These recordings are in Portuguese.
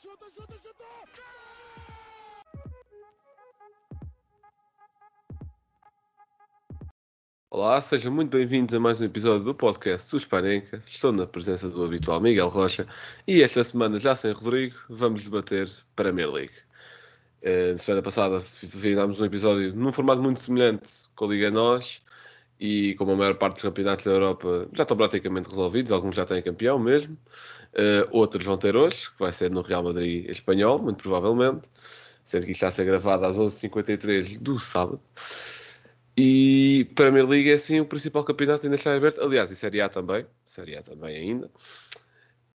chuta, chuta, chuta! Olá, sejam muito bem-vindos a mais um episódio do podcast Suspanenca. Estou na presença do habitual Miguel Rocha e esta semana, já sem Rodrigo, vamos debater Premier League. Eh, na semana passada fizemos um episódio num formato muito semelhante com a Liga Nós e como a maior parte dos campeonatos da Europa já estão praticamente resolvidos, alguns já têm campeão mesmo, uh, outros vão ter hoje, que vai ser no Real Madrid espanhol, muito provavelmente, sendo que isto está a ser gravado às 11h53 do sábado. E Premier League é assim o principal campeonato ainda está aberto, aliás, e Série A também, Série A também ainda.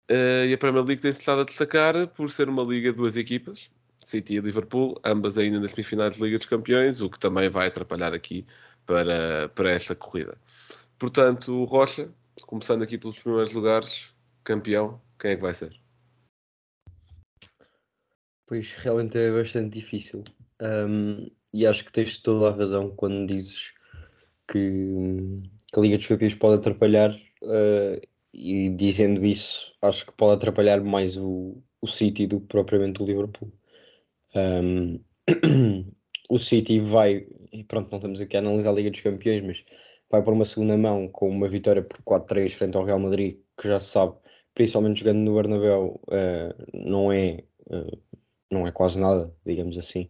Uh, e a Premier League tem-se estado a destacar por ser uma liga de duas equipas, City e Liverpool, ambas ainda nas semifinais de Liga dos Campeões, o que também vai atrapalhar aqui para, para esta corrida. Portanto, o Rocha, começando aqui pelos primeiros lugares, campeão, quem é que vai ser? Pois realmente é bastante difícil. Um, e acho que tens toda a razão quando dizes que, que a Liga dos Campeões pode atrapalhar. Uh, e dizendo isso, acho que pode atrapalhar mais o, o City do que propriamente o Liverpool. Um, o City vai, e pronto, não estamos aqui a analisar a Liga dos Campeões, mas vai por uma segunda mão com uma vitória por 4-3 frente ao Real Madrid, que já se sabe, principalmente jogando no Bernabéu, uh, não, é, uh, não é quase nada, digamos assim.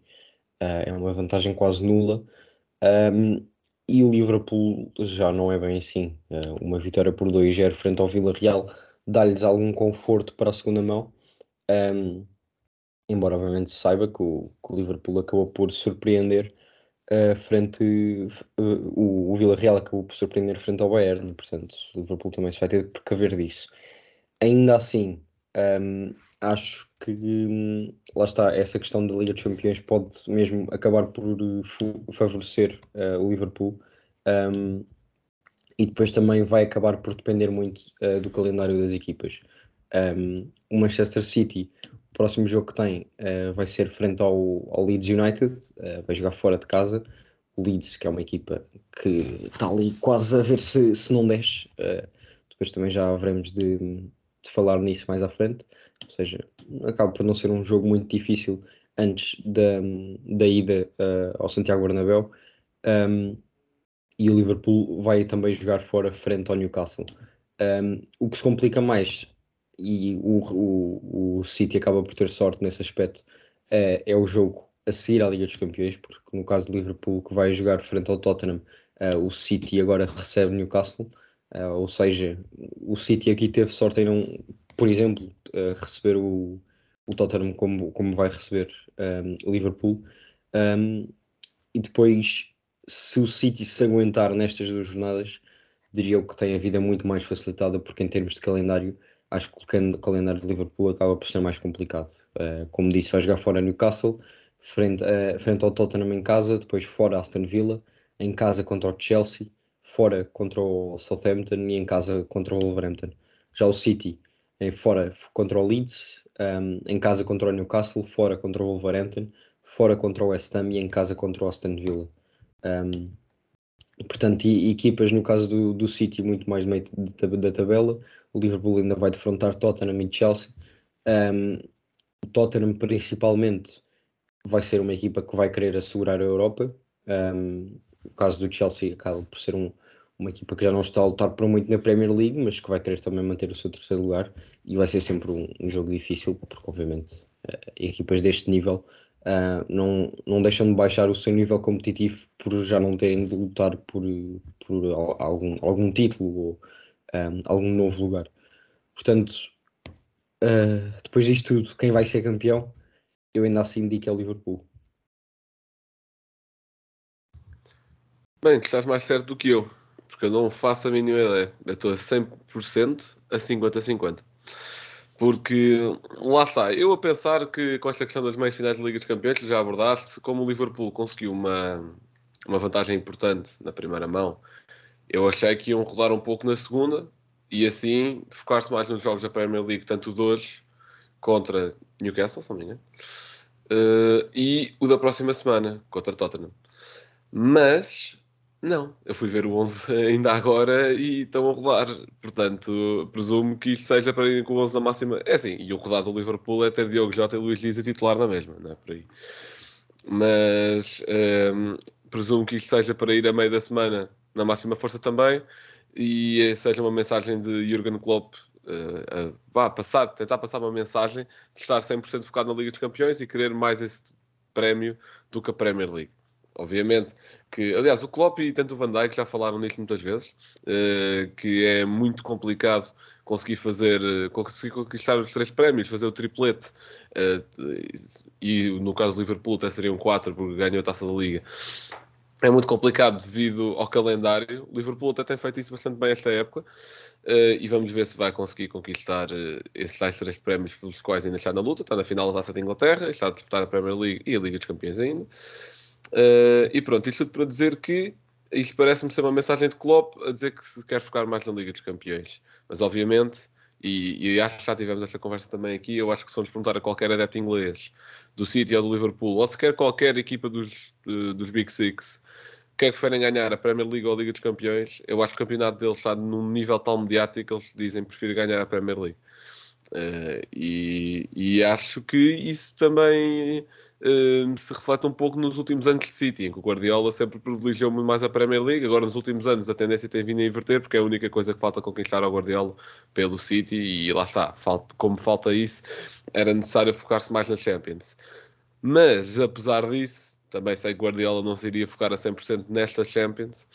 Uh, é uma vantagem quase nula. Um, e o Liverpool já não é bem assim. uma vitória por 2-0 frente ao Vila Real dá-lhes algum conforto para a segunda mão. Um, embora obviamente saiba que o, que o Liverpool acabou por surpreender uh, frente uh, o, o Vila Real acabou por surpreender frente ao Bayern, portanto o Liverpool também se vai ter de precaver disso. Ainda assim, um, acho que um, lá está, essa questão da Liga dos Campeões pode mesmo acabar por uh, favorecer uh, o Liverpool. Um, e depois também vai acabar por depender muito do calendário das equipas. Um, o Manchester City próximo jogo que tem uh, vai ser frente ao, ao Leeds United, uh, vai jogar fora de casa. O Leeds, que é uma equipa que está ali quase a ver se, se não desce. Uh, depois também já haveremos de, de falar nisso mais à frente. Ou seja, acaba por não ser um jogo muito difícil antes da, da ida ao Santiago Bernabéu. Um, e o Liverpool vai também jogar fora frente ao Newcastle. Um, o que se complica mais e o, o, o City acaba por ter sorte nesse aspecto, é, é o jogo a seguir à Liga dos Campeões, porque no caso do Liverpool que vai jogar frente ao Tottenham, uh, o City agora recebe Newcastle, uh, ou seja, o City aqui teve sorte em não, por exemplo, uh, receber o, o Tottenham como, como vai receber um, Liverpool. Um, e depois, se o City se aguentar nestas duas jornadas, diria eu que tem a vida muito mais facilitada, porque em termos de calendário acho que o calendário de Liverpool acaba por ser mais complicado. Uh, como disse, vai jogar fora Newcastle, frente, uh, frente ao Tottenham em casa, depois fora Aston Villa, em casa contra o Chelsea, fora contra o Southampton e em casa contra o Wolverhampton. Já o City, em fora contra o Leeds, um, ehm, em casa contra o Newcastle, fora contra o Wolverhampton, fora contra o West Ham e em casa contra o Aston Villa. Um, ehm, Portanto, equipas no caso do, do City muito mais meio de, da tabela, o Liverpool ainda vai defrontar Tottenham e Chelsea. Um, o Tottenham principalmente vai ser uma equipa que vai querer assegurar a Europa. Um, o caso do Chelsea acaba por ser um, uma equipa que já não está a lutar por muito na Premier League, mas que vai querer também manter o seu terceiro lugar e vai ser sempre um, um jogo difícil, porque obviamente uh, equipas deste nível uh, não, não deixam de baixar o seu nível competitivo por já não terem de lutar por, por algum, algum título ou um, ah, algum novo lugar. Portanto, uh, depois disto tudo, quem vai ser campeão, eu ainda assim digo que é o Liverpool. Bem, tu estás mais certo do que eu, porque eu não faço a mínima ideia. Eu estou a 100% a 50-50. Porque lá está, eu a pensar que com esta questão das meias finais da Liga dos Campeões, já abordaste, como o Liverpool conseguiu uma, uma vantagem importante na primeira mão, eu achei que iam rodar um pouco na segunda e assim focar-se mais nos jogos da Premier League, tanto o de hoje contra Newcastle, se não me engano, uh, e o da próxima semana contra Tottenham. Mas Não, eu fui ver o 11 ainda agora e estão a rodar. Portanto, presumo que isto seja para ir com o 11 na máxima. É assim, e o rodado do Liverpool é ter Diogo Jota e Luís Dias a titular na mesma, não é por aí. Mas um, presumo que isto seja para ir a meio da semana na máxima força também e seja uma mensagem de Jurgen Klopp uh, vá passar, tentar passar uma mensagem de estar 100% focado na Liga dos Campeões e querer mais esse prémio do que a Premier League. Obviamente que, aliás, o Klopp e tanto o Van Dijk já falaram nisto muitas vezes, uh, que é muito complicado conseguir fazer, conseguir conquistar os três prémios, fazer o triplete, e no caso do Liverpool até seriam quatro porque ganhou a Taça da Liga é muito complicado devido ao calendário. O Liverpool até tem feito isso bastante bem esta época uh, e vamos ver se vai conseguir conquistar uh, esses três prémios pelos quais ainda está na luta. Está na final da Taça de Inglaterra, está a disputar a Premier League e a Liga dos Campeões ainda. Uh, e pronto, isto tudo para dizer que isto parece-me ser uma mensagem de Klopp a dizer que se quer focar mais na Liga dos Campeões. Mas obviamente, e, e acho que já tivemos esta conversa também aqui, eu acho que se formos perguntar a qualquer adepto inglês do City ou do Liverpool, ou sequer qualquer equipa dos, dos Big Six, que é que preferem ganhar a Premier League ou a Liga dos Campeões, eu acho que o campeonato deles está num nível tão mediático que eles dizem preferem ganhar a Premier League. Uh, e, e, acho que isso também uh, se reflete um pouco nos últimos anos de City, em que o Guardiola sempre privilegiou muito mais a Premier League. Agora, nos últimos anos, a tendência tem vindo a inverter, porque é a única coisa que falta conquistar ao Guardiola pelo City. E lá está, falta, como falta isso, era necessário focar-se mais na Champions. Mas, apesar disso, também sei que Guardiola não se iria focar a 100% nesta Champions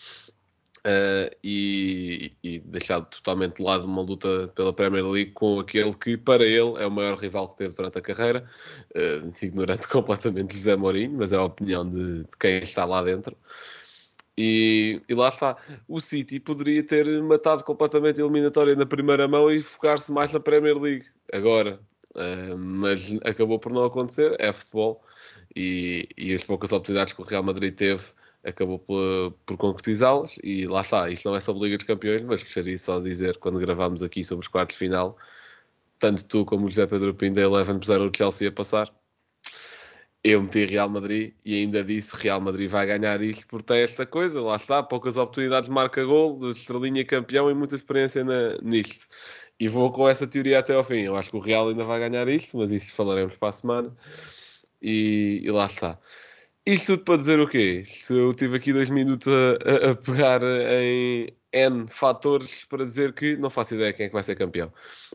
uh, e, e deixar totalmente de lado uma luta pela Premier League com aquele que para ele é o maior rival que teve durante a carreira, uh, ignorando completamente José Mourinho, mas é a opinião de, de quem está lá dentro. E, e, lá está. O City poderia ter matado completamente a eliminatória na primeira mão e focar-se mais na Premier League agora. Uh, mas acabou por não acontecer. É futebol e, e as poucas oportunidades que o Real Madrid teve acabou por, por concretizá-las e lá está, isto não é sobre Liga dos Campeões, mas gostaria só de dizer, quando gravámos aqui sobre os quartos de final, tanto tu como o José Pedro Pinto da Eleven puseram o Chelsea a passar, eu meti Real Madrid e ainda disse Real Madrid vai ganhar isto por ter esta coisa, lá está, poucas oportunidades marca gol, estrelinha campeão e muita experiência na, nisto. E vou com essa teoria até ao fim. Eu acho que o Real ainda vai ganhar isto, mas isto falaremos para a semana e, e lá está. Isto tudo para dizer o quê? Eu tive aqui dois minutos a, a, a, pegar em N fatores para dizer que não faço ideia quem é que vai ser campeão.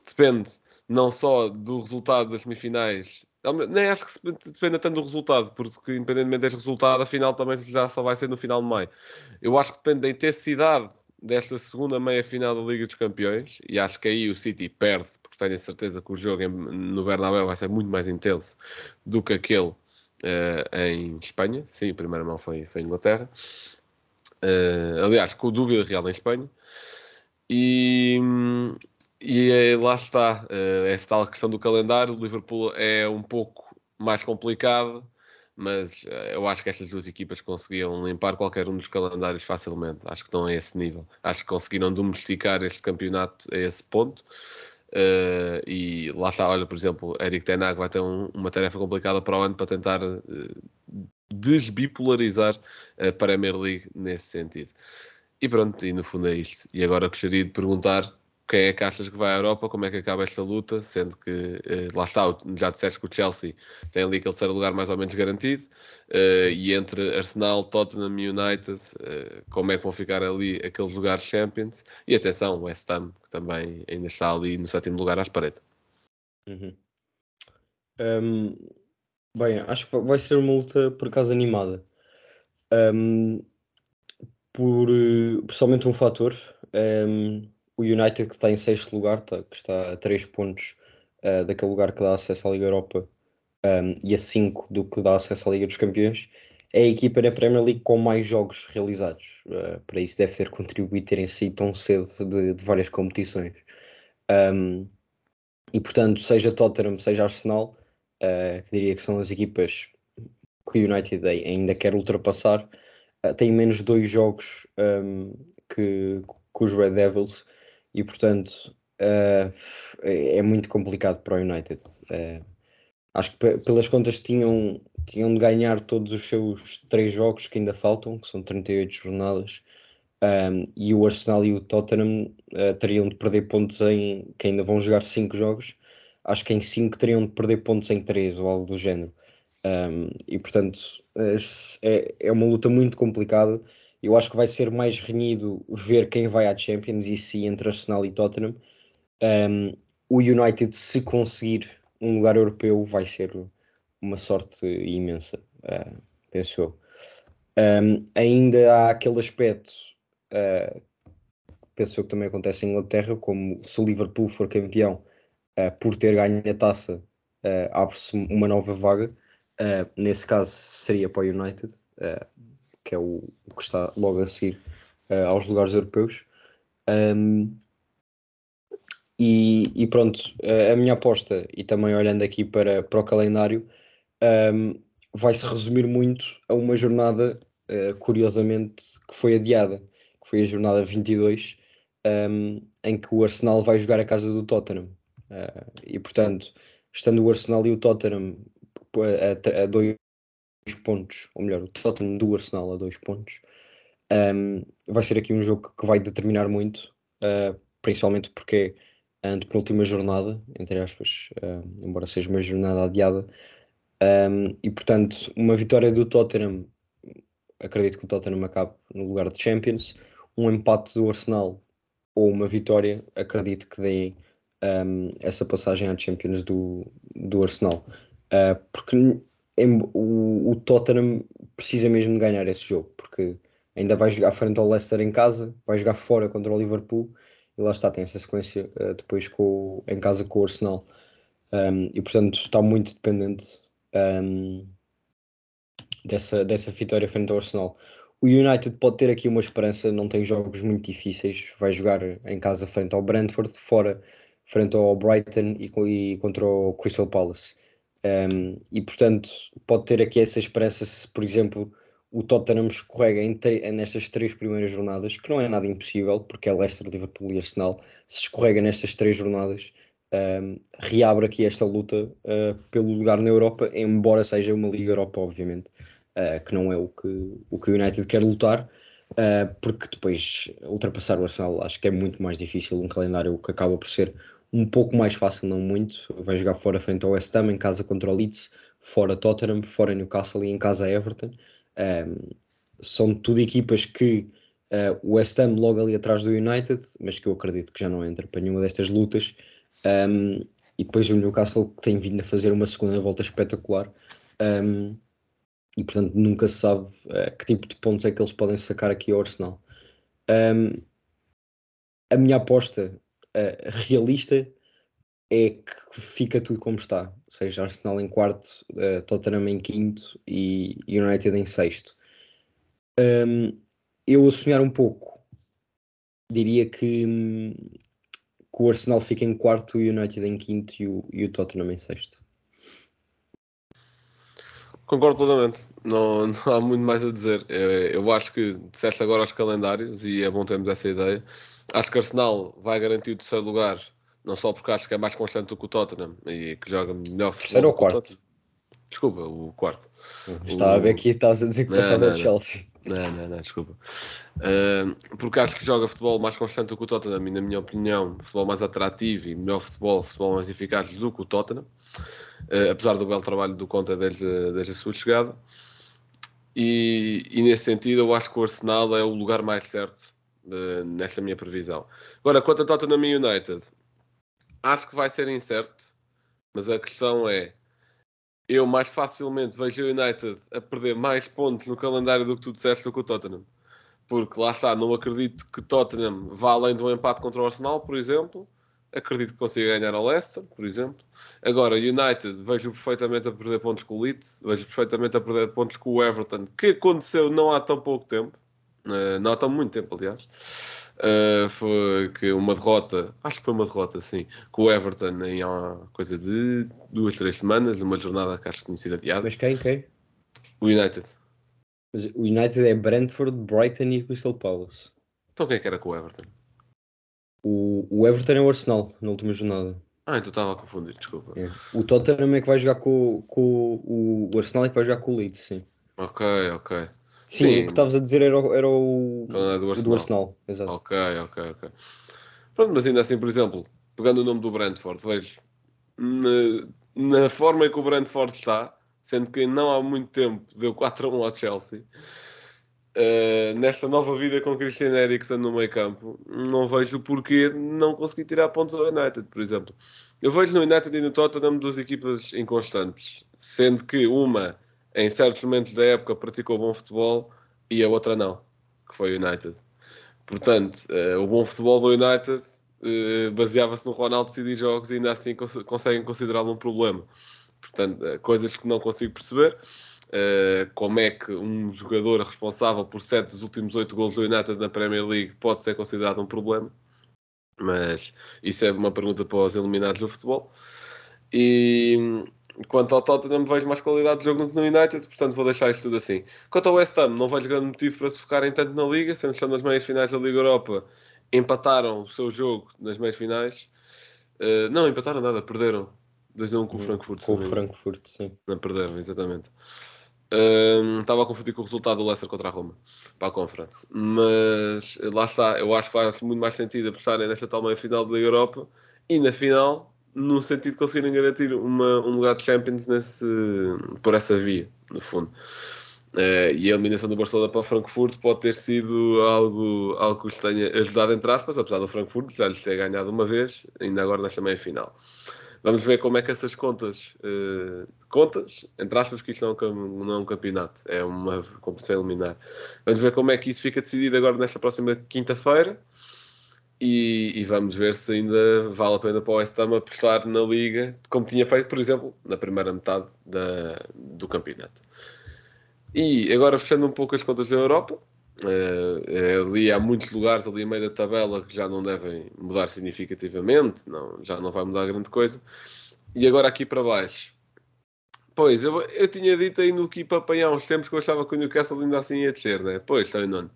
Depende não só do resultado das semifinais, nem acho que dependa tanto do resultado, porque independentemente deste resultado, a final também já só vai ser no final de maio. Eu acho que depende da intensidade desta segunda meia-final da Liga dos Campeões, e acho que aí o City perde, porque tenho a certeza que o jogo no Bernabéu vai ser muito mais intenso do que aquele uh, em Espanha. Sim, a primeira mão foi, foi em Inglaterra. Uh, aliás, com dúvida real em Espanha. E, e lá está, uh, essa tal questão do calendário. O Liverpool é um pouco mais complicado mas eu acho que estas duas equipas conseguiam limpar qualquer um dos calendários facilmente. Acho que estão a esse nível. Acho que conseguiram domesticar este campeonato a esse ponto. Uh, e lá está, olha, por exemplo, Eric Tenag vai ter um, uma tarefa complicada para o ano para tentar uh, desbipolarizar a Premier League nesse sentido. E pronto, e no fundo é isto. E agora gostaria de perguntar quem é que achas que vai à Europa, como é que acaba esta luta, sendo que eh, lá está, já disseste que o Chelsea tem ali aquele terceiro lugar mais ou menos garantido, uh, e entre Arsenal, Tottenham e United, uh, como é que vão ficar ali aqueles lugares Champions, e atenção, o West Ham, que também ainda está ali no sétimo lugar à espreita. Uhum. Um, bem, acho que vai ser uma luta por acaso animada. Um, por, principalmente um fator, um, o United que está em sexto lugar, tá, que está a 3 pontos uh, daquele lugar que dá acesso à Liga Europa um, e a 5 do que dá acesso à Liga dos Campeões, é a equipa na Premier League com mais jogos realizados. Uh, para isso deve ter contribuído terem sido tão cedo de, de várias competições. Um, e portanto, seja Tottenham, seja Arsenal, uh, diria que são as equipas que o United ainda quer ultrapassar, uh, têm menos dois jogos um, que, que os Red Devils e portanto uh, é muito complicado para o United. Uh, acho que pelas contas tinham, tinham de ganhar todos os seus três jogos que ainda faltam, que são 38 jornadas. Um, e o Arsenal e o Tottenham uh, teriam de perder pontos em que ainda vão jogar 5 jogos. Acho que em 5 teriam de perder pontos em 3 ou algo do género. Um, e portanto é, é uma luta muito complicada. Eu acho que vai ser mais renhido ver quem vai à Champions e se entre Arsenal e Tottenham. Um, o United, se conseguir um lugar europeu, vai ser uma sorte imensa, uh, penso eu. Um, ainda há aquele aspecto, uh, penso eu que também acontece em Inglaterra, como se o Liverpool for campeão uh, por ter ganho a taça, uh, abre-se uma nova vaga. nesse caso seria para o United, que é o, o, que está logo a seguir aos lugares europeus. Um, e, e, pronto, a minha aposta, e também olhando aqui para, para o calendário, um, vai se resumir muito a uma jornada, uh, curiosamente, que foi adiada, que foi a jornada 22, um, em que o Arsenal vai jogar a casa do Tottenham. Uh, e portanto, estando o Arsenal e o Tottenham a, a, dois pontos, ou melhor, o Tottenham do Arsenal a dois pontos, um, vai ser aqui um jogo que vai determinar muito, uh, principalmente porque a penúltima jornada, entre aspas, uh, embora seja uma jornada adiada. Um, e portanto, uma vitória do Tottenham, acredito que o Tottenham acabe no lugar de Champions. Um empate do Arsenal ou uma vitória, acredito que deem um, essa passagem à Champions do, do Arsenal. Uh, porque o, o Tottenham precisa mesmo de ganhar esse jogo, porque ainda vai jogar frente ao Leicester em casa, vai jogar fora contra o Liverpool e lá está, tem essa sequência uh, depois com, em casa com o Arsenal. Um, e portanto está muito dependente um, dessa, dessa vitória frente ao Arsenal. O United pode ter aqui uma esperança, não tem jogos muito difíceis, vai jogar em casa frente ao Brentford, fora frente ao Brighton e, e contra o Crystal Palace. Um, e portanto pode ter aqui essa esperança se, por exemplo, o Tottenham escorrega nestas três primeiras jornadas, que não é nada impossível, porque é Leicester, Liverpool e Arsenal, se escorrega nestas três jornadas, um, reabre aqui esta luta uh, pelo lugar na Europa, embora seja uma Liga Europa, obviamente, uh, que não é o que o, que o United quer lutar, uh, porque depois ultrapassar o Arsenal acho que é muito mais difícil, um calendário que acaba por ser um pouco mais fácil, não muito. Vai jogar fora frente ao West Ham, em casa contra o Leeds, fora Tottenham, fora Newcastle e em casa Everton. Um, são tudo equipas que uh, o West Ham logo ali atrás do United, mas que eu acredito que já não entra para nenhuma destas lutas. Um, e depois o Newcastle que tem vindo a fazer uma segunda volta espetacular. Um, e portanto nunca se sabe uh, que tipo de pontos é que eles podem sacar aqui ao Arsenal. A minha aposta uh, realista é que fica tudo como está, ou seja, Arsenal em quarto, uh, Tottenham em quinto e United em sexto. Um, eu a sonhar um pouco, diria que, que, o Arsenal fica em quarto, o United em quinto e o, e o Tottenham em sexto. Concordo plenamente, não, não há muito mais a dizer. Eu, eu acho que disseste agora os calendários e é bom termos essa ideia. Acho que Arsenal vai garantir o terceiro lugar não só porque acho que é mais constante do que o Tottenham e que joga melhor Terceiro ou quarto? Desculpa, o quarto. Estava o... a ver aqui, estavas a dizer que passava o Chelsea. Não, não, não, desculpa. Uh, porque acho que joga futebol mais constante do que o Tottenham e, na minha opinião, futebol mais atrativo e melhor futebol, futebol mais eficaz do que o Tottenham. Uh, apesar do belo trabalho do Conta desde, desde a sua chegada. E, e, nesse sentido, eu acho que o Arsenal é o lugar mais certo uh, nesta minha previsão. Agora, quanto a Tottenham United, acho que vai ser incerto, mas a questão é: eu mais facilmente vejo o United a perder mais pontos no calendário do que tu disseste do que o Tottenham. Porque lá está, não acredito que Tottenham vá além do empate contra o Arsenal, por exemplo. Acredito que consiga ganhar ao Leicester, por exemplo. Agora, United, vejo perfeitamente a perder pontos com o Leeds, vejo perfeitamente a perder pontos com o Everton, que aconteceu não há tão pouco tempo, uh, não há tão muito tempo, aliás. Uh, foi que uma derrota, acho que foi uma derrota, sim, com o Everton em há coisa de duas, três semanas, numa jornada que acho que tinha sido adiada. Mas quem? Quem? O United. Mas o United é Brentford, Brighton e Crystal Palace. Então quem é que era com o Everton? O, o Everton é o Arsenal na última jornada. Ah, então estava a confundir, desculpa. É. O Tottenham é que vai jogar com, com o, o Arsenal é que vai jogar com o Leeds, sim. Ok, ok. Sim, Sim. o que estavas a dizer era, o- era o, é do o Arsenal. do Arsenal. Exato. Ok, ok, ok. Pronto, mas ainda assim, por exemplo, pegando o nome do Brentford, vejo na, na forma em que o Brentford está, sendo que não há muito tempo deu 4 a 1 ao Chelsea, eh, nesta nova vida com Christian Eriksen no meio campo, não vejo porquê não conseguir tirar pontos ao United, por exemplo. Eu vejo no United e no Tottenham duas equipas inconstantes, sendo que uma, em certos momentos da época, praticou bom futebol e a outra não, que foi o United. Portanto, eh, o bom futebol do United eh, baseava-se no Ronaldo decidir jogos e ainda assim cons- conseguem considerá-lo um problema. Portanto, eh, coisas que não consigo perceber. Como é que um jogador responsável por 7 dos últimos 8 gols do United na Premier League pode ser considerado um problema? Mas isso é uma pergunta para os eliminados do futebol. E quanto ao Tottenham, vejo mais qualidade de jogo do que no United, portanto vou deixar isto tudo assim. Quanto ao West Ham, não vejo grande motivo para se focarem tanto na Liga, sendo que estão nas meias finais da Liga Europa, empataram o seu jogo nas meias finais. Eh, não, empataram nada, perderam. 2 a 1 com o Frankfurt. Com o. Frankfurt, sim. Não perderam, exatamente. Hum, Estava a confundir com o resultado do Leicester contra a Roma para a Conference, mas lá está. Eu acho que faz muito mais sentido apostarem nesta tal meia final da Liga Europa e na final, no sentido de conseguirem garantir uma, um lugar de Champions nesse, por essa via, no fundo. Eh, e a eliminação do Barcelona para o Frankfurt pode ter sido algo, algo que os tenha ajudado, entre aspas, apesar do Frankfurt já lhes ter ganhado uma vez, ainda agora nesta meia final. Vamos ver como é que essas contas, eh, contas, entre aspas, que isto não é, um, não é um campeonato, é uma competição eliminar. Vamos ver como é que isso fica decidido agora nesta próxima quinta-feira e, e vamos ver se ainda vale a pena para o West Ham apostar na Liga, como tinha feito, por exemplo, na primeira metade da, do campeonato. E agora fechando um pouco as contas da Europa, eh, ali há muitos lugares ali a meio da tabela que já não devem mudar significativamente, não, já não vai mudar grande coisa. E agora aqui para baixo. Pois, eu, eu tinha dito aí no que para apanhar uns tempos que eu achava que o Newcastle ainda assim ia descer, né? Pois, está em nono.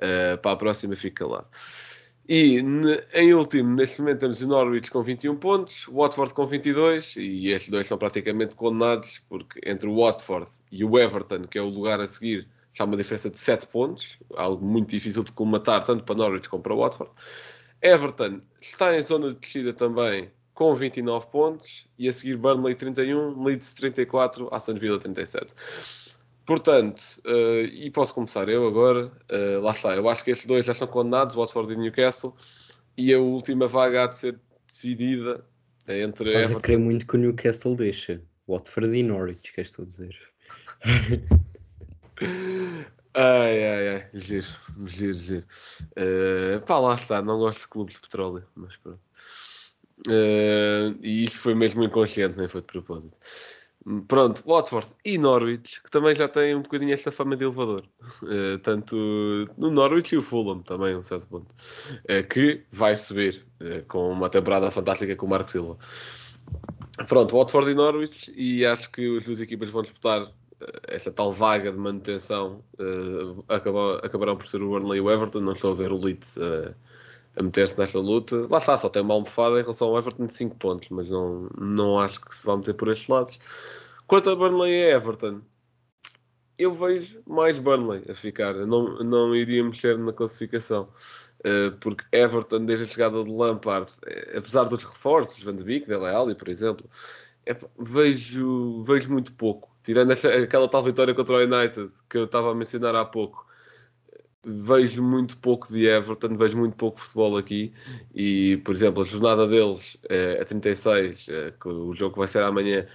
Eh, para a próxima fica lá. E em último, neste momento temos o Norwich com 21 pontos, o Watford com 22, e estes dois são praticamente condenados, porque entre o Watford e o Everton, que é o lugar a seguir, já há uma diferença de 7 pontos, algo muito difícil de colmatar, tanto para Norwich como para o Watford. Everton está em zona de descida também, com 29 pontos, e a seguir Burnley 31, Leeds 34, Aston Villa 37. Portanto, eh, e posso começar eu agora, eh, lá está, eu acho que estes dois já estão condenados, Watford e Newcastle, e a última vaga há de ser decidida entre Estás a Everton querer muito que o Newcastle deixa. Watford e Norwich, queres tu dizer? Ai, ai, ai, giro, giro, giro. Eh, pá, lá está, não gosto de clubes de petróleo, mas pronto. Eh, e isto foi mesmo inconsciente, nem foi de propósito. Pronto, Watford e Norwich, que também já têm um bocadinho esta fama de elevador. Eh, tanto no Norwich e o Fulham também, um certo ponto. Eh, que vai subir eh, com uma temporada fantástica com o Marco Silva. Pronto, Watford e Norwich, e acho que as duas equipas vão disputar esta tal vaga de manutenção. acaba- acabarão por ser o Burnley e o Everton. Não estou a ver o Leeds a meter-se nesta luta. Lá está, só tem uma almofada em relação ao Everton de 5 pontos, mas não, não acho que se vá meter por estes lados. Quanto a Burnley e Everton, eu vejo mais Burnley a ficar. Eu Não, não iria mexer na classificação. Eh, porque Everton, desde a chegada de Lampard, eh, apesar dos reforços, Van de Beek, Dele Alli, por exemplo, epá, vejo, vejo muito pouco. Tirando esta- aquela tal vitória contra o United que eu estava a mencionar há pouco, vejo muito pouco de Everton, vejo muito pouco futebol aqui. E, por exemplo, a jornada deles é a 36, eh, que o jogo vai ser amanhã.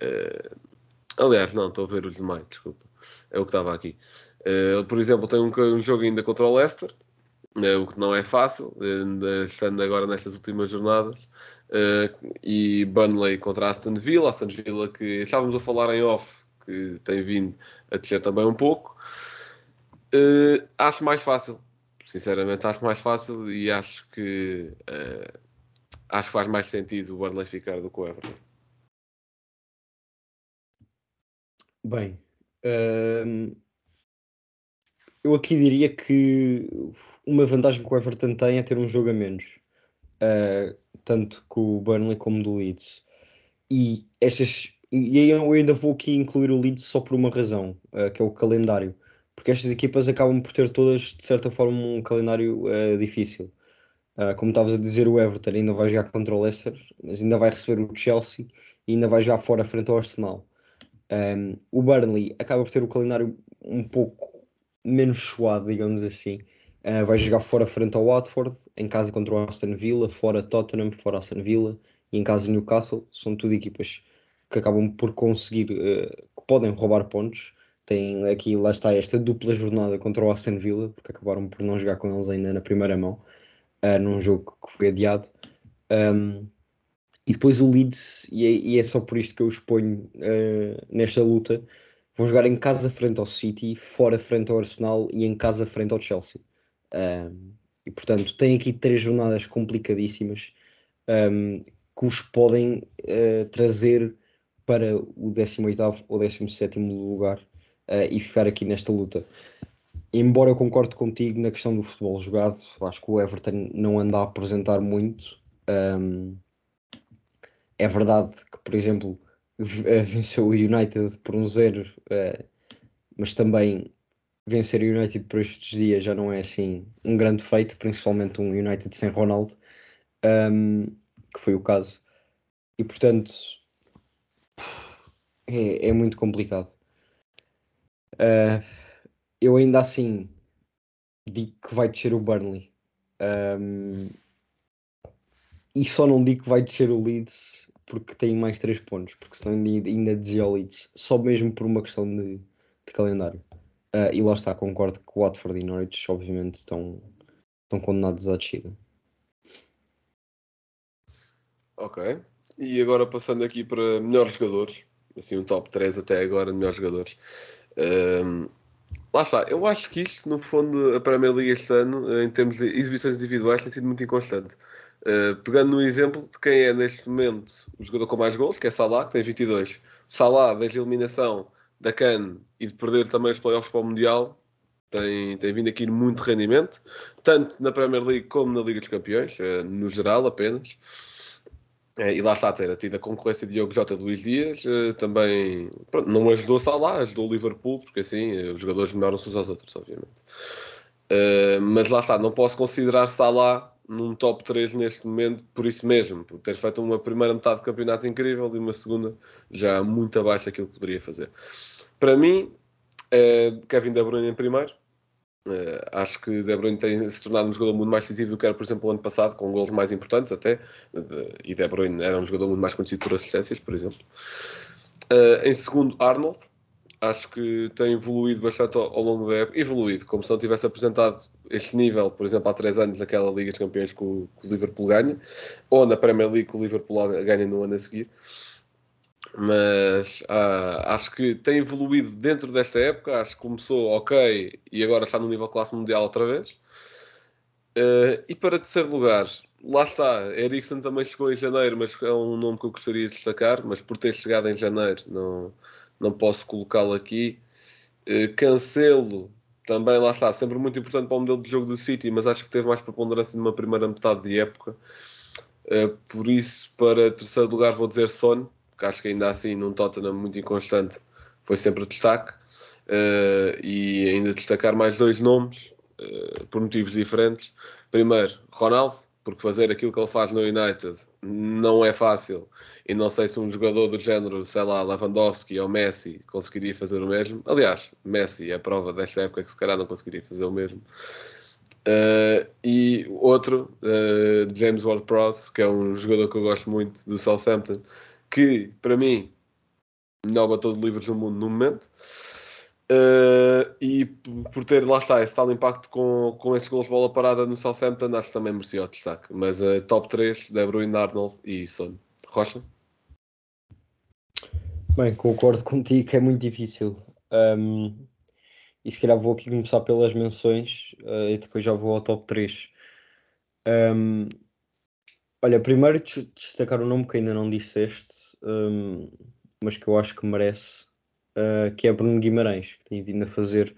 eh, aliás, não, estou a ver os demais, desculpa. É o que estava aqui. Eh, por exemplo, tem um, um jogo ainda contra o Leicester, eh, o que não é fácil, estando agora nestas últimas jornadas. E Burnley contra Aston Villa, Aston Villa que estávamos a falar em off, que tem vindo a descer também um pouco. Eh, acho mais fácil, sinceramente, acho mais fácil e acho que eh, acho que faz mais sentido o Burnley ficar do que o Everton. Bem, hum, eu aqui diria que uma vantagem que o Everton tem é ter um jogo a menos. Uh, tanto com o Burnley como do Leeds. E estas e eu ainda vou aqui incluir o Leeds só por uma razão, uh, que é o calendário. Porque estas equipas acabam por ter todas, de certa forma, um calendário uh, difícil. Uh, como estavas a dizer, o Everton ainda vai jogar contra o Leicester, mas ainda vai receber o Chelsea e ainda vai jogar fora frente ao Arsenal. Um, o Burnley acaba por ter o calendário um pouco menos suado, digamos assim. Uh, vai jogar fora frente ao Watford, em casa contra o Aston Villa, fora Tottenham, fora Aston Villa e em casa Newcastle. São tudo equipas que acabam por conseguir, uh, que podem roubar pontos. Tem aqui, lá está, esta dupla jornada contra o Aston Villa, porque acabaram por não jogar com eles ainda na primeira mão, uh, num jogo que foi adiado. Um, e depois o Leeds, e é, e é, só por isto que eu os ponho uh, nesta luta, vão jogar em casa frente ao City, fora frente ao Arsenal e em casa frente ao Chelsea. Um, e portanto, tem aqui três jornadas complicadíssimas um, que os podem uh, trazer para o 18 ou 17 lugar uh, e ficar aqui nesta luta. Embora eu concorde contigo na questão do futebol jogado, acho que o Everton não anda a apresentar muito. Um, é verdade que, por exemplo, eh, venceu o United por um zero, uh, mas também vencer o United por estes dias já não é assim um grande feito, principalmente um United sem Ronaldo, um, que foi o caso. E portanto é, é muito complicado. Uh, eu ainda assim digo que vai descer o Burnley. Um, e só não digo que vai descer o Leeds porque tem mais 3 pontos, porque senão ainda, ainda dizia o Leeds, só mesmo por uma questão de, de calendário. Uh, e lá está, concordo que o Watford e Norwich, obviamente, estão, estão condenados à descida. Ok. E agora passando aqui para melhores jogadores, assim um top 3 até agora, melhores jogadores. Um, lá está, eu acho que isto, no fundo, a Premier League este ano, em termos de exibições individuais, tem sido muito inconstante. Uh, pegando no exemplo de quem é neste momento o jogador com mais gols, que é Salah, que tem 22. Salah, desde a eliminação da CAN e de perder também os playoffs para o Mundial, tem, tem vindo aqui muito rendimento, tanto na Premier League como na Liga dos Campeões, uh, no geral apenas. É, e lá está a ter a concorrência de Diogo Jota de Luís Dias, uh, também pronto, não ajudou Salah, ajudou o Liverpool, porque assim uh, os jogadores melhoram-se uns aos outros, obviamente. Uh, mas lá está, não posso considerar Salah num top 3 neste momento por isso mesmo, por ter feito uma primeira metade de campeonato incrível e uma segunda já muito abaixo daquilo que poderia fazer. Para mim, Kevin De Bruyne em primeiro, acho que De Bruyne tem se tornado um jogador muito mais decisivo do que era, por exemplo, o ano passado, com gols mais importantes até. E De Bruyne era um jogador muito mais conhecido por assistências, por exemplo. Uh, em segundo, Arnold. Acho que tem evoluído bastante ao, longo da época. Evoluído, como se não tivesse apresentado este nível, por exemplo, há três anos naquela Liga dos Campeões que o, que o Liverpool ganha, ou na Premier League que o Liverpool ganha no ano a seguir mas ah, acho que tem evoluído dentro desta época. Acho que começou ok e agora está no nível classe mundial outra vez. Uh, e para terceiro lugar, lá está. Ericsson também chegou em janeiro, mas é um nome que eu gostaria de destacar. Mas por ter chegado em janeiro, não, não posso colocá-lo aqui. Uh, Cancelo também, lá está, sempre muito importante para o modelo de jogo do City, mas acho que teve mais preponderância numa primeira metade de época. Uh, por isso, para terceiro lugar, vou dizer Son porque acho que ainda assim num Tottenham muito inconstante foi sempre destaque. Uh, e ainda destacar mais dois nomes uh, por motivos diferentes. Primeiro, Ronaldo, porque fazer aquilo que ele faz no United não é fácil e não sei se um jogador do género, sei lá, Lewandowski ou Messi conseguiria fazer o mesmo. Aliás, Messi é a prova desta época que se calhar não conseguiria fazer o mesmo. Uh, e outro, James Ward-Prowse, que é um jogador que eu gosto muito do Southampton, que para mim melhor batedor de livros do mundo no momento. Uh, e por ter lá está esse tal impacto com, com esses gols de bola parada no Southampton, acho que também merecia o destaque. Mas uh, top 3, De Bruyne, Arnold e Son. Rocha? Bem, concordo contigo que é muito difícil. Um, e se calhar vou aqui começar pelas menções uh, e depois já vou ao top 3. Um, olha, primeiro destacar o nome que ainda não disseste, um, mas que eu acho que merece, uh, que é Bruno Guimarães, que tem vindo a fazer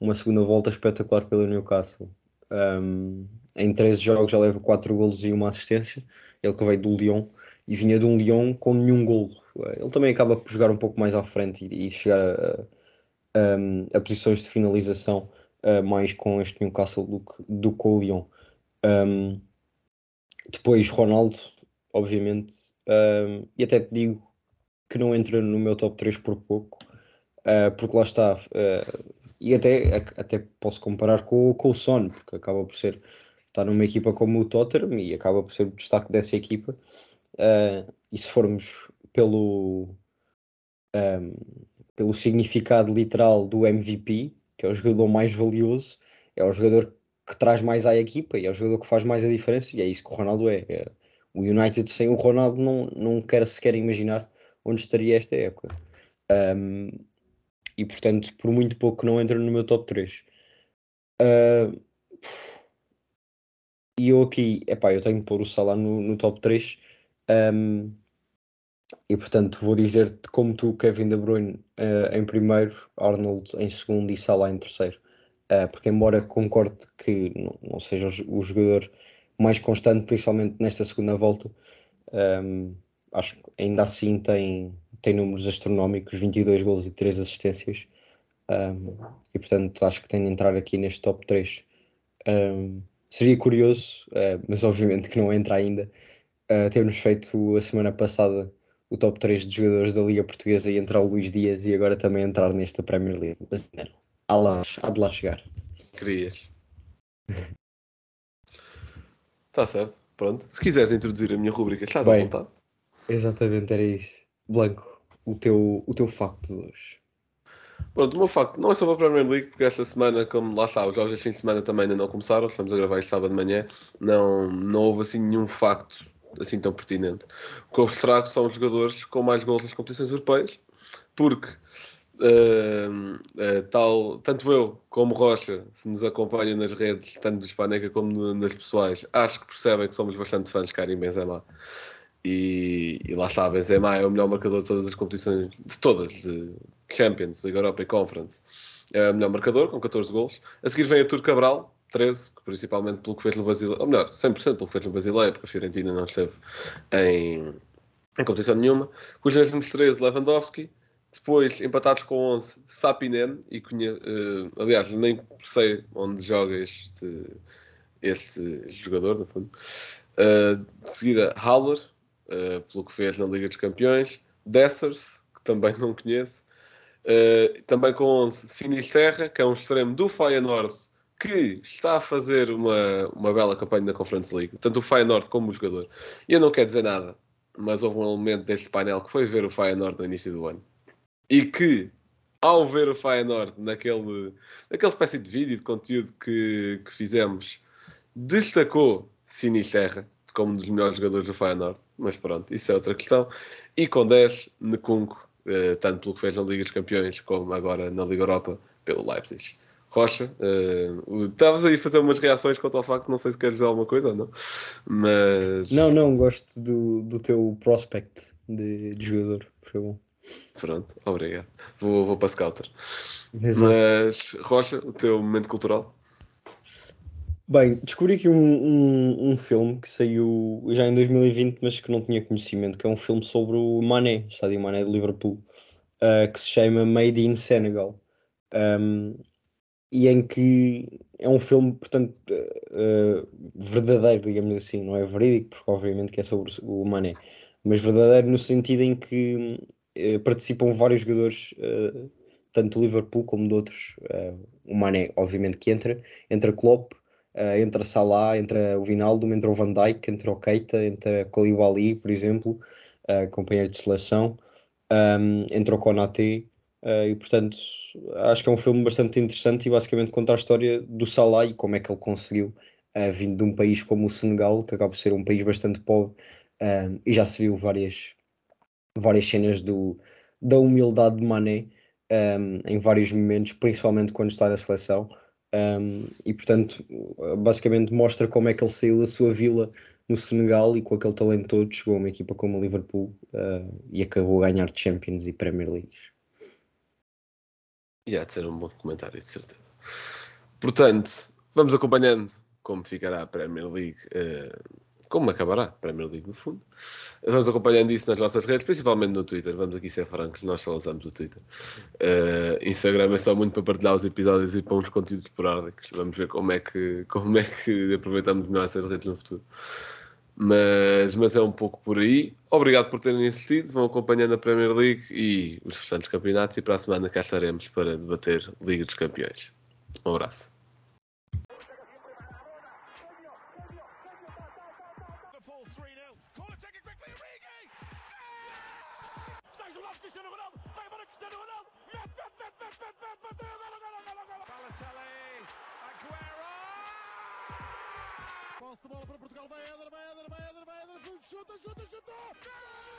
uma segunda volta espetacular pelo Newcastle. Um, em 13 jogos já leva 4 golos e uma assistência. Ele que veio do Lyon e vinha de um Lyon com nenhum golo. Ele também acaba por jogar um pouco mais à frente e, e chegar a, a, a, posições de finalização uh, mais com este Newcastle do que, do que o Lyon. Um, depois Ronaldo, obviamente, um, e até te digo que não entra no meu top 3 por pouco, uh, porque lá está, uh, e até, até posso comparar com, com o Son, porque acaba por ser, está numa equipa como o Tottenham e acaba por ser o destaque dessa equipa. Uh, e se formos pelo, um, pelo significado literal do MVP, que é o jogador mais valioso, é o jogador que traz mais à equipa e é o jogador que faz mais a diferença, e é isso que o Ronaldo é. é o United sem o Ronaldo não, não quer sequer imaginar onde estaria esta época. Um, e portanto, por muito pouco não entra no meu top 3. Uh, e eu aqui, epá, eu tenho que pôr o Salah no, no top 3. Um, e portanto, vou dizer como tu, Kevin De Bruyne uh, em primeiro, Arnold em segundo e Salah em terceiro. Uh, porque, embora concorde que não, não seja o, o, jogador mais constante, principalmente nesta segunda volta, um, acho que ainda assim tem, tem números astronómicos, 22 gols e 3 assistências. Um, e portanto acho que tem de entrar aqui neste top 3. Um, seria curioso, uh, mas obviamente que não entra ainda, uh, termos feito a semana passada o top 3 de jogadores da Liga Portuguesa e entrar o Luís Dias e agora também entrar nesta Premier League. Mas não, há, lá, há de lá chegar. Querias. Está certo, pronto. Se quiseres introduzir a minha rubrica, estás Bem, à vontade. Exatamente, era isso. Blanco, o teu, o teu facto de hoje. Pronto, o meu facto não é só para a Premier League, porque esta semana, como lá está, os jogos deste fim de semana também ainda não começaram, estamos a gravar este sábado de manhã, não, não houve assim nenhum facto assim tão pertinente. O que eu vos trago são os jogadores com mais gols nas competições europeias, porque uh, tal, tanto eu como Rocha, se nos acompanham nas redes, tanto do Spaneca como nas pessoais, acho que percebem que somos bastante fãs de Karim Benzema. E, e, lá está, Benzema é o melhor marcador de todas as competições, de todas, de Champions, Liga Europa e Conference. É o melhor marcador, com 14 gols. A seguir vem Artur Cabral, 13, principalmente pelo que fez no Brasileiro, ou melhor, 100% pelo que fez no Brasileiro, porque a Fiorentina não esteve em, em competição nenhuma. Com os mesmos 13, Lewandowski. Depois, empatados com 11, Sapinen. E. Uh, aliás, nem sei onde joga este, este jogador, no fundo. Uh, de seguida, Haller, uh, pelo que fez na Liga dos Campeões. Dessers, que também não conheço. Também com 11, Sinisterra, que é um extremo do Feyenoord, que está a fazer uma, uma bela campanha na Conference League, tanto o Feyenoord como o jogador. E eu não quero dizer nada, mas houve um elemento deste painel que foi ver o Feyenoord no início do ano. E que, ao ver o Feyenoord naquele, naquela espécie de vídeo, de conteúdo que, que fizemos, destacou Sinisterra como um dos melhores jogadores do Feyenoord mas pronto, isso é outra questão. E com 10, Necunco, eh, tanto pelo que fez na Liga dos Campeões como agora na Liga Europa, pelo Leipzig. Rocha, uh, estavas aí a fazer umas reações quanto ao facto, não sei se queres dizer alguma coisa ou não, mas... Não, não, gosto do, do teu prospect de, de jogador, foi bom. Pronto, obrigado. Vou, vou para Scouter. Exato. Mas, Rocha, o teu momento cultural? Bem, descobri aqui um, um, um, filme que saiu já em 2020, mas que não tinha conhecimento, que é um filme sobre o Mané, Sadio Mané de Liverpool, uh, que se chama Made in Senegal. Um, e em que é um filme, portanto, uh, verdadeiro, digamos assim, não é verídico, porque obviamente que é sobre o Mané, mas verdadeiro no sentido em que participam vários jogadores, tanto do Liverpool como de outros. o Mané, obviamente, que entra, entra Klopp, Uh, entre a Salah, entre o Vinaldo, entre o Van Dijk, entre o Keita, entre a Koulibaly, por exemplo, companheiro de seleção, entre o Konaté, e portanto acho que é um filme bastante interessante e basicamente conta a história do Salah e como é que ele conseguiu, vindo de um país como o Senegal, que acaba por ser um país bastante pobre, e já se viu várias, várias cenas do, da humildade de Mané um, em vários momentos, principalmente quando está na seleção. Um, e portanto, basicamente mostra como é que ele saiu da sua vila no Senegal e com aquele talento todo chegou a uma equipa como o Liverpool uh, e acabou a ganhar Champions e Premier League. E há de ser um bom documentário, de certeza. Portanto, vamos acompanhando como ficará a Premier League, uh, como acabará a Premier League no fundo. Vamos acompanhando isso nas nossas redes, principalmente no Twitter. Vamos aqui ser francos, nós só usamos o Twitter. Uh, Instagram é só muito para partilhar os episódios e para uns conteúdos esporádicos. Vamos ver como é que, como é que aproveitamos melhor essas redes no futuro. Mas, mas é um pouco por aí. Obrigado por terem assistido. Vão acompanhando a Premier League e os restantes campeonatos. E para a semana cá estaremos para debater Liga dos Campeões. Um abraço. Eder, chuta, chuta, chuta!